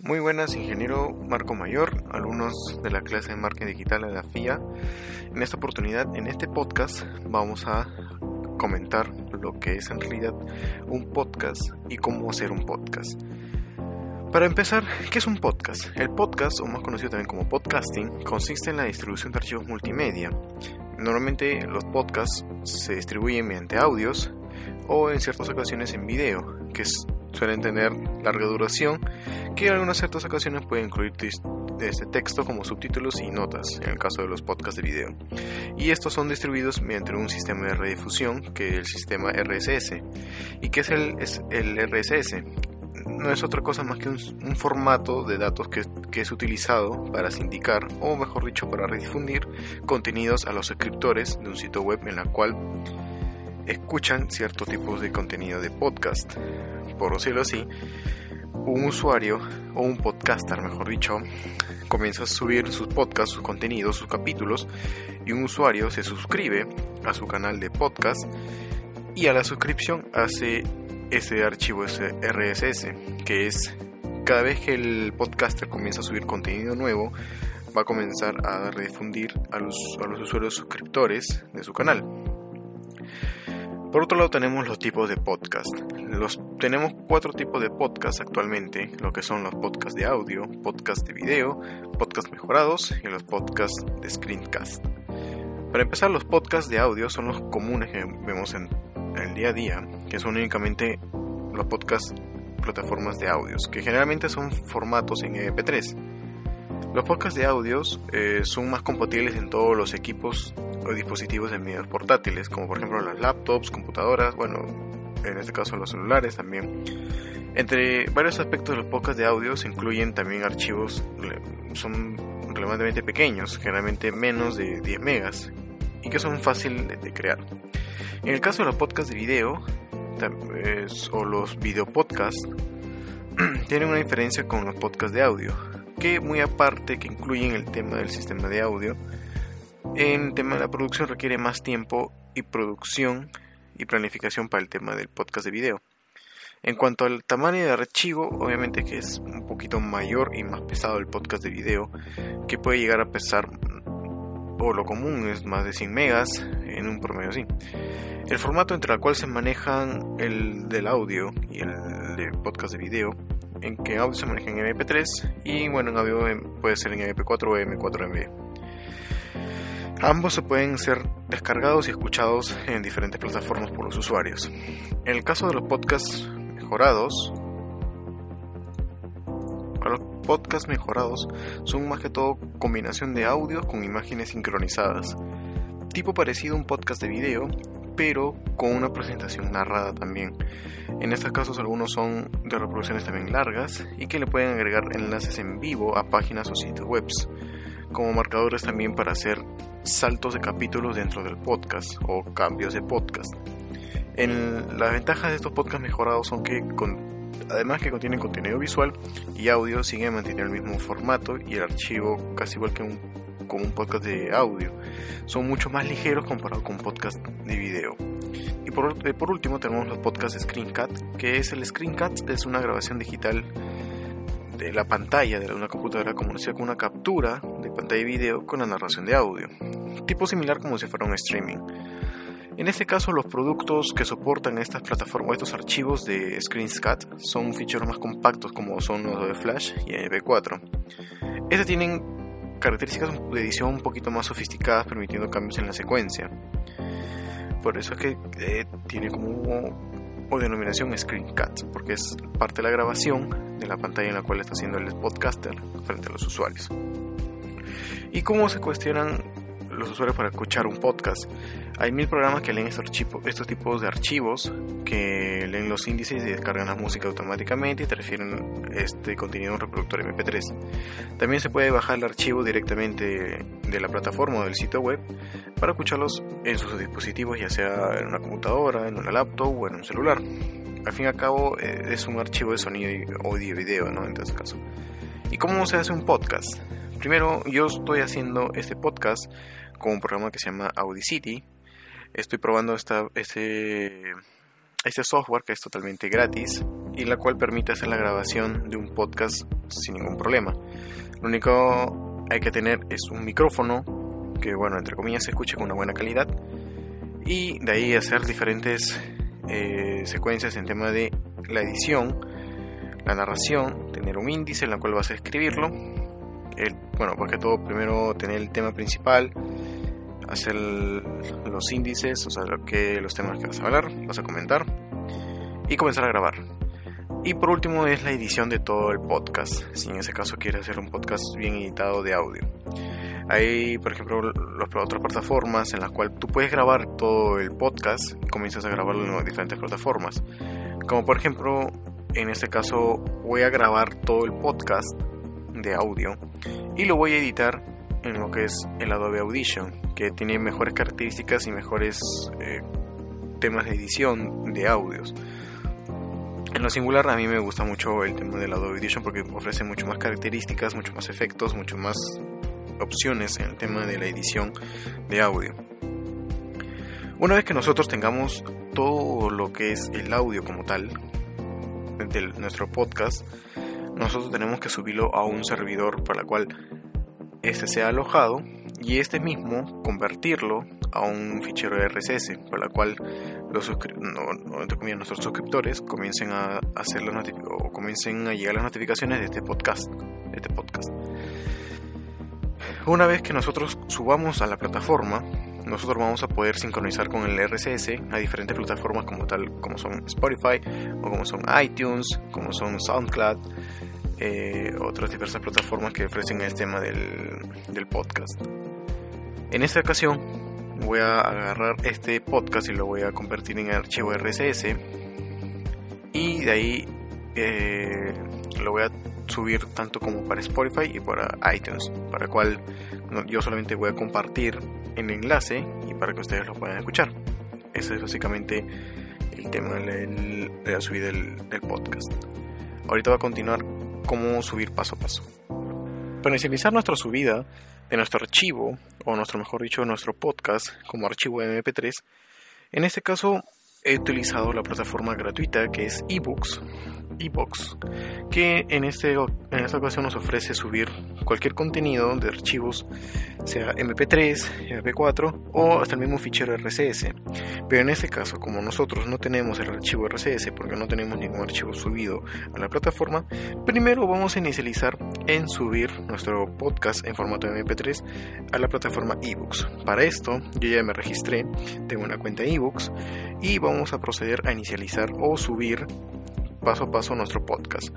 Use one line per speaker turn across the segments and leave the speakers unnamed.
Muy buenas, ingeniero Marco Mayor, alumnos de la clase de marketing digital de la FIA. En esta oportunidad, en este podcast, vamos a comentar lo que es en realidad un podcast y cómo hacer un podcast. Para empezar, ¿qué es un podcast? El podcast, o más conocido también como podcasting, consiste en la distribución de archivos multimedia. Normalmente los podcasts se distribuyen mediante audios o en ciertas ocasiones en video, que suelen tener larga duración que en algunas ciertas ocasiones puede incluir este texto como subtítulos y notas, en el caso de los podcasts de video. Y estos son distribuidos mediante un sistema de redifusión, que es el sistema RSS. ¿Y qué es el, es el RSS? No es otra cosa más que un, formato de datos que, que, es utilizado para sindicar, o mejor dicho, para redifundir contenidos a los suscriptores de un sitio web en la cual escuchan cierto tipo de contenido de podcast. Por decirlo así, un usuario o un podcaster, mejor dicho, comienza a subir sus podcasts, sus contenidos, sus capítulos y un usuario se suscribe a su canal de podcast y a la suscripción hace ese archivo ese RSS, que es cada vez que el podcaster comienza a subir contenido nuevo, va a comenzar a redifundir a los, a los usuarios suscriptores de su canal. Por otro lado tenemos los tipos de podcast. Los, tenemos cuatro tipos de podcast actualmente, lo que son los podcasts de audio, podcasts de video, podcasts mejorados y los podcasts de screencast. Para empezar, los podcasts de audio son los comunes que vemos en el día a día, que son únicamente los podcasts plataformas de audios, que generalmente son formatos en MP3. Los podcasts de audios eh, son más compatibles en todos los equipos o dispositivos de medios portátiles, como por ejemplo las laptops, computadoras, bueno, en este caso los celulares también. Entre varios aspectos de los podcasts de audio se incluyen también archivos, son relevantemente pequeños, generalmente menos de 10 megas, y que son fáciles de crear. En el caso de los podcasts de video, o los videopodcasts, tienen una diferencia con los podcasts de audio, que muy aparte que incluyen el tema del sistema de audio, el tema de la producción requiere más tiempo y producción y planificación para el tema del podcast de video. En cuanto al tamaño de archivo, obviamente que es un poquito mayor y más pesado el podcast de video, que puede llegar a pesar, o lo común es más de 100 megas en un promedio así. El formato entre el cual se manejan el del audio y el de podcast de video, en que audio se maneja en MP3 y bueno, en audio puede ser en MP4 o M4MB. Ambos se pueden ser descargados y escuchados en diferentes plataformas por los usuarios. En el caso de los podcasts mejorados, los podcasts mejorados son más que todo combinación de audios con imágenes sincronizadas, tipo parecido a un podcast de video, pero con una presentación narrada también. En estos casos algunos son de reproducciones también largas y que le pueden agregar enlaces en vivo a páginas o sitios web, como marcadores también para hacer saltos de capítulos dentro del podcast o cambios de podcast. En, las ventajas de estos podcasts mejorados son que además que contienen contenido visual y audio siguen manteniendo el mismo formato y el archivo casi igual que un, con un podcast de audio. Son mucho más ligeros comparado con podcast de video. Y por, por último tenemos los podcasts de Screencat, que es el Screencat, es una grabación digital de la pantalla de una computadora como con una captura de pantalla y video con la narración de audio, tipo similar como si fuera un streaming. En este caso, los productos que soportan estas plataformas, estos archivos de ScreenScat, son ficheros más compactos como son los de Flash y MP4. Estos tienen características de edición un poquito más sofisticadas, permitiendo cambios en la secuencia. Por eso es que eh, tiene como o denominación screencast, porque es parte de la grabación de la pantalla en la cual está haciendo el podcaster frente a los usuarios. ¿Y cómo se cuestionan los usuarios para escuchar un podcast. Hay mil programas que leen estos, estos tipos de archivos, que leen los índices y descargan la música automáticamente y te refieren este contenido a un reproductor MP3. También se puede bajar el archivo directamente de la plataforma o del sitio web para escucharlos en sus dispositivos, ya sea en una computadora, en una laptop o en un celular. Al fin y al cabo eh, es un archivo de sonido, audio y video, ¿no? En este caso. ¿Y cómo se hace un podcast? Primero, yo estoy haciendo este podcast con un programa que se llama Audacity. Estoy probando esta, este, este software que es totalmente gratis y la cual permite hacer la grabación de un podcast sin ningún problema. Lo único hay que tener es un micrófono que, bueno, entre comillas se escuche con una buena calidad y de ahí hacer diferentes eh, secuencias en tema de la edición, la narración, tener un índice en la cual vas a escribirlo bueno, porque todo primero tener el tema principal, hacer los índices, o sea, lo que, los temas que vas a hablar, vas a comentar y comenzar a grabar. Y por último es la edición de todo el podcast, si en ese caso quieres hacer un podcast bien editado de audio. Hay, por ejemplo, las otras plataformas en las cuales tú puedes grabar todo el podcast y comienzas a grabarlo en diferentes plataformas. Como por ejemplo, en este caso voy a grabar todo el podcast de audio y lo voy a editar en lo que es el Adobe Audition, que tiene mejores características y mejores eh, temas de edición de audios. En lo singular a mí me gusta mucho el tema del Adobe Audition porque ofrece mucho más características, mucho más efectos, mucho más opciones en el tema de la edición de audio. Una vez que nosotros tengamos todo lo que es el audio como tal de nuestro podcast, nosotros tenemos que subirlo a un servidor para el cual este sea alojado y este mismo convertirlo a un fichero RSS para el cual nuestros suscriptores comiencen a hacer o comiencen a llegar las notificaciones de este podcast, de este podcast. Una vez que nosotros subamos a la plataforma, nosotros vamos a poder sincronizar con el RSS a diferentes plataformas como tal como son Spotify o como son iTunes, como son SoundCloud, eh, otras diversas plataformas que ofrecen el tema del, podcast. En esta ocasión voy a agarrar este podcast y lo voy a convertir en archivo RSS y de ahí eh, lo voy a subir tanto como para Spotify y para iTunes, para cual yo solamente voy a compartir el enlace y para que ustedes lo puedan escuchar. Ese es básicamente el tema de la subida del, podcast. Ahorita va a continuar cómo subir paso a paso. Para inicializar nuestra subida de nuestro archivo, o nuestro mejor dicho, nuestro podcast como archivo MP3, en este caso he utilizado la plataforma gratuita que es eBooks, eBooks, que en, este, en esta ocasión nos ofrece subir cualquier contenido de archivos, sea MP3, MP4 o hasta el mismo fichero RCS. Pero en este caso, como nosotros no tenemos el archivo RCS porque no tenemos ningún archivo subido a la plataforma, primero vamos a inicializar en subir nuestro podcast en formato MP3 a la plataforma eBooks. Para esto, yo ya me registré, tengo una cuenta eBooks y vamos a proceder a inicializar o subir paso a paso nuestro podcast.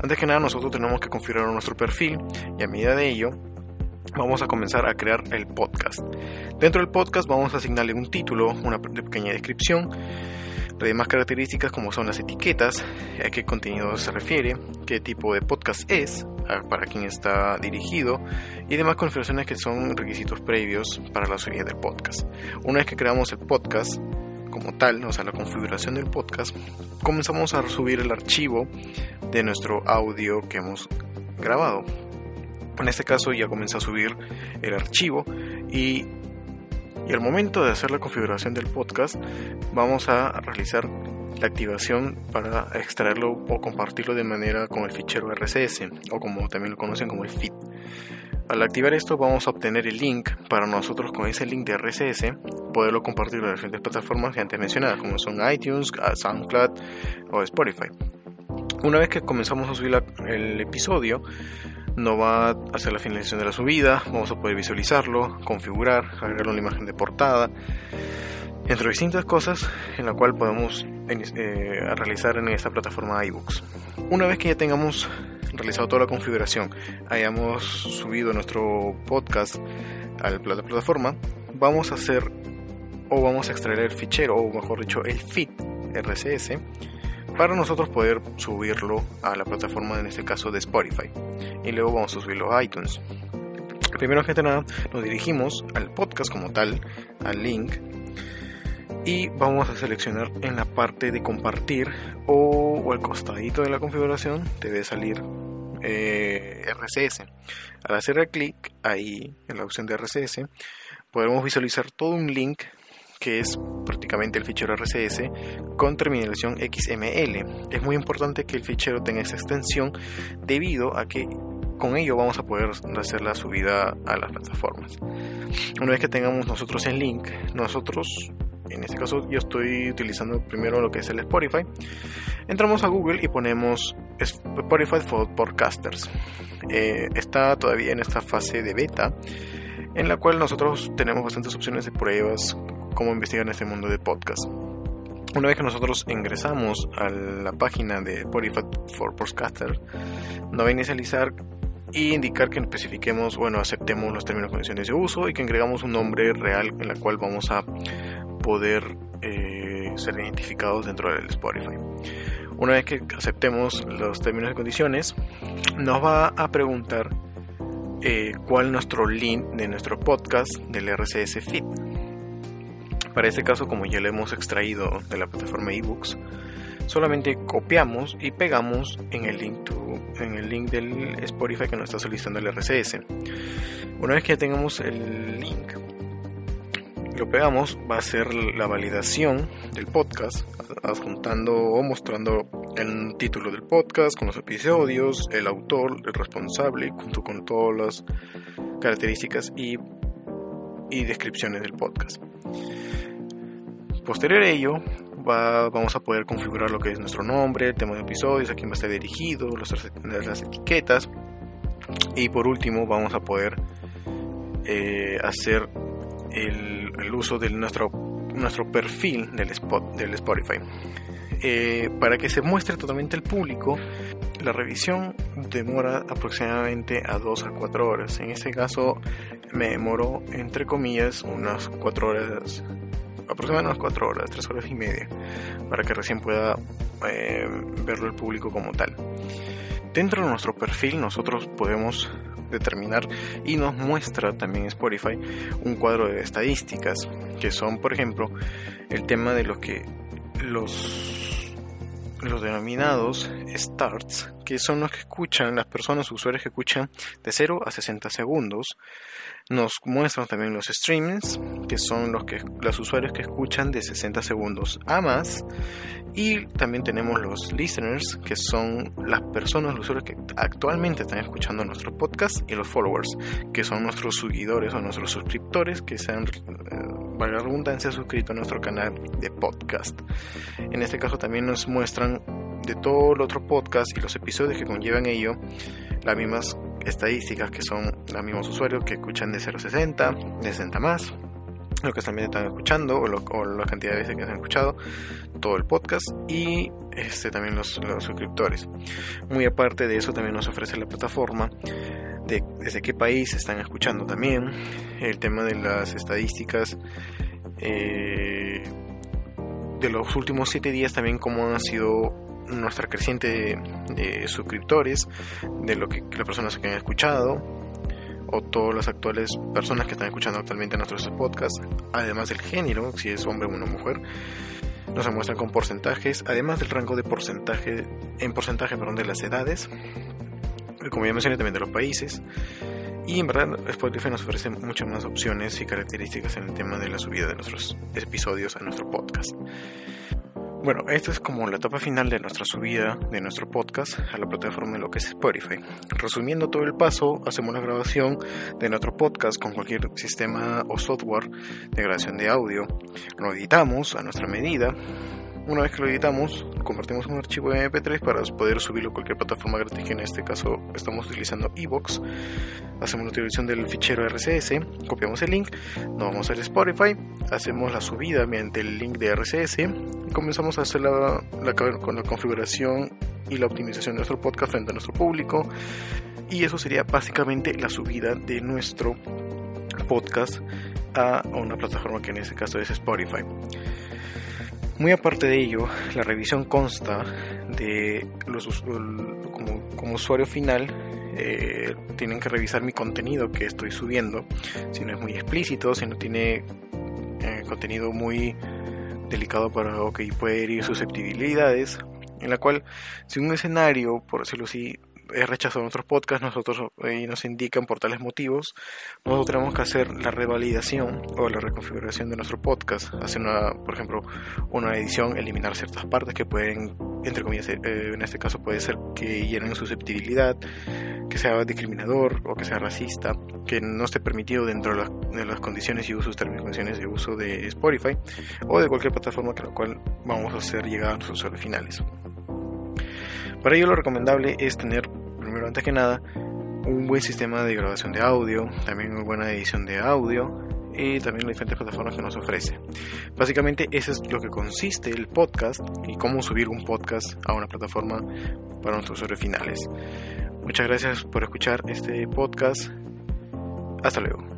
Antes que nada nosotros tenemos que configurar nuestro perfil y a medida de ello vamos a comenzar a crear el podcast. Dentro del podcast vamos a asignarle un título, una pequeña descripción, las demás características como son las etiquetas, a qué contenido se refiere, qué tipo de podcast es, para quién está dirigido y demás configuraciones que son requisitos previos para la subida del podcast. Una vez que creamos el podcast, como tal, o sea, la configuración del podcast, comenzamos a subir el archivo de nuestro audio que hemos grabado. En este caso ya comienza a subir el archivo y, y al momento de hacer la configuración del podcast vamos a realizar la activación para extraerlo o compartirlo de manera con el fichero RSS o como también lo conocen como el feed. Al activar esto vamos a obtener el link para nosotros con ese link de RSS poderlo compartir en las diferentes plataformas que antes mencionadas como son iTunes, SoundCloud o Spotify. Una vez que comenzamos a subir el episodio, nos va a hacer la finalización de la subida, vamos a poder visualizarlo, configurar, agregarle una imagen de portada, entre distintas cosas en la cual podemos eh, realizar en esta plataforma iBooks. Una vez que ya tengamos realizado toda la configuración, hayamos subido nuestro podcast a la plataforma, vamos a hacer o vamos a extraer el fichero, o mejor dicho, el feed RCS, para nosotros poder subirlo a la plataforma, en este caso de Spotify. Y luego vamos a subirlo a iTunes. Primero que nada, nos dirigimos al podcast como tal, al link, y vamos a seleccionar en la parte de compartir o, al costadito de la configuración debe salir eh, RCS. Al hacer el clic ahí en la opción de RCS, podemos visualizar todo un link que es prácticamente el fichero RCS con terminación XML. Es muy importante que el fichero tenga esa extensión debido a que con ello vamos a poder hacer la subida a las plataformas. Una vez que tengamos nosotros el link, nosotros, en este caso yo estoy utilizando primero lo que es el Spotify, entramos a Google y ponemos Spotify for Podcasters. Eh, está todavía en esta fase de beta en la cual nosotros tenemos bastantes opciones de pruebas cómo investigar en este mundo de podcast. Una vez que nosotros ingresamos a la página de Spotify for Podcaster, nos va a inicializar y indicar que especifiquemos, bueno, aceptemos los términos y condiciones de uso y que agregamos un nombre real en la cual vamos a poder eh, ser identificados dentro del Spotify. Una vez que aceptemos los términos y condiciones, nos va a preguntar eh, cuál es nuestro link de nuestro podcast del RCS Feed. Para este caso, como ya lo hemos extraído de la plataforma eBooks, solamente copiamos y pegamos en el link en el link del Spotify que nos está solicitando el RCS. Una vez que ya tengamos el link, lo pegamos, va a ser la validación del podcast, adjuntando o mostrando el título del podcast con los episodios, el autor, el responsable, junto con todas las características y, descripciones del podcast. Posterior a ello, vamos a poder configurar lo que es nuestro nombre, el tema de episodios, a quién va a estar dirigido, las etiquetas. Y por último, vamos a poder eh, hacer el, uso de nuestro, nuestro perfil del, spot, del Spotify. Eh, para que se muestre totalmente al público, la revisión demora aproximadamente a 2 a 4 horas. En este caso me demoró entre comillas unas 4 horas aproximadamente unas 4 horas, 3 horas y media, para que recién pueda eh, verlo el público como tal. Dentro de nuestro perfil nosotros podemos determinar y nos muestra también Spotify un cuadro de estadísticas que son por ejemplo el tema de lo que los los denominados starts, que son los que escuchan, las personas, usuarios que escuchan de 0 a 60 segundos. Nos muestran también los streamings, que son los, que, los usuarios que escuchan de 60 segundos a más. Y también tenemos los listeners, que son las personas, los usuarios que actualmente están escuchando nuestro podcast. Y los followers, que son nuestros seguidores o nuestros suscriptores que se han eh, valga la redundancia, suscrito a nuestro canal de podcast. En este caso también nos muestran de todo el otro podcast y los episodios que conllevan ello las mismas estadísticas que son los mismos usuarios que escuchan de 0.60, de 60 más, lo que también están escuchando o, la cantidad de veces que han escuchado todo el podcast y este también los suscriptores. Muy aparte de eso también nos ofrece la plataforma desde qué país están escuchando también, el tema de las estadísticas eh, de los últimos 7 días también cómo ha sido nuestra creciente de, suscriptores, de lo que, las personas que han escuchado o todas las actuales personas que están escuchando actualmente nuestros podcasts, además del género, si es hombre o una mujer, nos muestran con porcentajes, además del rango de porcentaje, en porcentaje perdón, de las edades, como ya mencioné también de los países. Y en verdad Spotify nos ofrece muchas más opciones y características en el tema de la subida de nuestros episodios a nuestro podcast. Bueno, esta es como la etapa final de nuestra subida de nuestro podcast a la plataforma de lo que es Spotify. Resumiendo todo el paso, hacemos la grabación de nuestro podcast con cualquier sistema o software de grabación de audio. Lo editamos a nuestra medida una vez que lo editamos, convertimos un archivo en MP3 para poder subirlo a cualquier plataforma gratis, que en este caso estamos utilizando Evox. Hacemos la utilización del fichero RCS, copiamos el link, nos vamos al Spotify, hacemos la subida mediante el link de RCS comenzamos a hacer la, con la configuración y la optimización de nuestro podcast frente a nuestro público. Y eso sería básicamente la subida de nuestro podcast a una plataforma que en este caso es Spotify. Muy aparte de ello, la revisión consta de los como, como usuario final eh, tienen que revisar mi contenido que estoy subiendo, si no es muy explícito, si no tiene eh, contenido muy delicado para o que puede herir susceptibilidades, en la cual si un escenario, por decirlo así, es rechazado en podcasts, nosotros y nos indican por tales motivos, nosotros tenemos que hacer la revalidación o la reconfiguración de nuestro podcast, hacer una, por ejemplo, una edición, eliminar ciertas partes que pueden, entre comillas, eh, en este caso puede ser que llenen susceptibilidad, que sea discriminador o que sea racista, que no esté permitido dentro de las, condiciones y usos, términos de uso de Spotify o de cualquier plataforma que la cual vamos a hacer llegar a nuestros usuarios finales. Para ello lo recomendable es tener, antes que nada, un buen sistema de grabación de audio, también una buena edición de audio y también las diferentes plataformas que nos ofrece. Básicamente eso es lo que consiste el podcast y cómo subir un podcast a una plataforma para nuestros usuarios finales. Muchas gracias por escuchar este podcast. Hasta luego.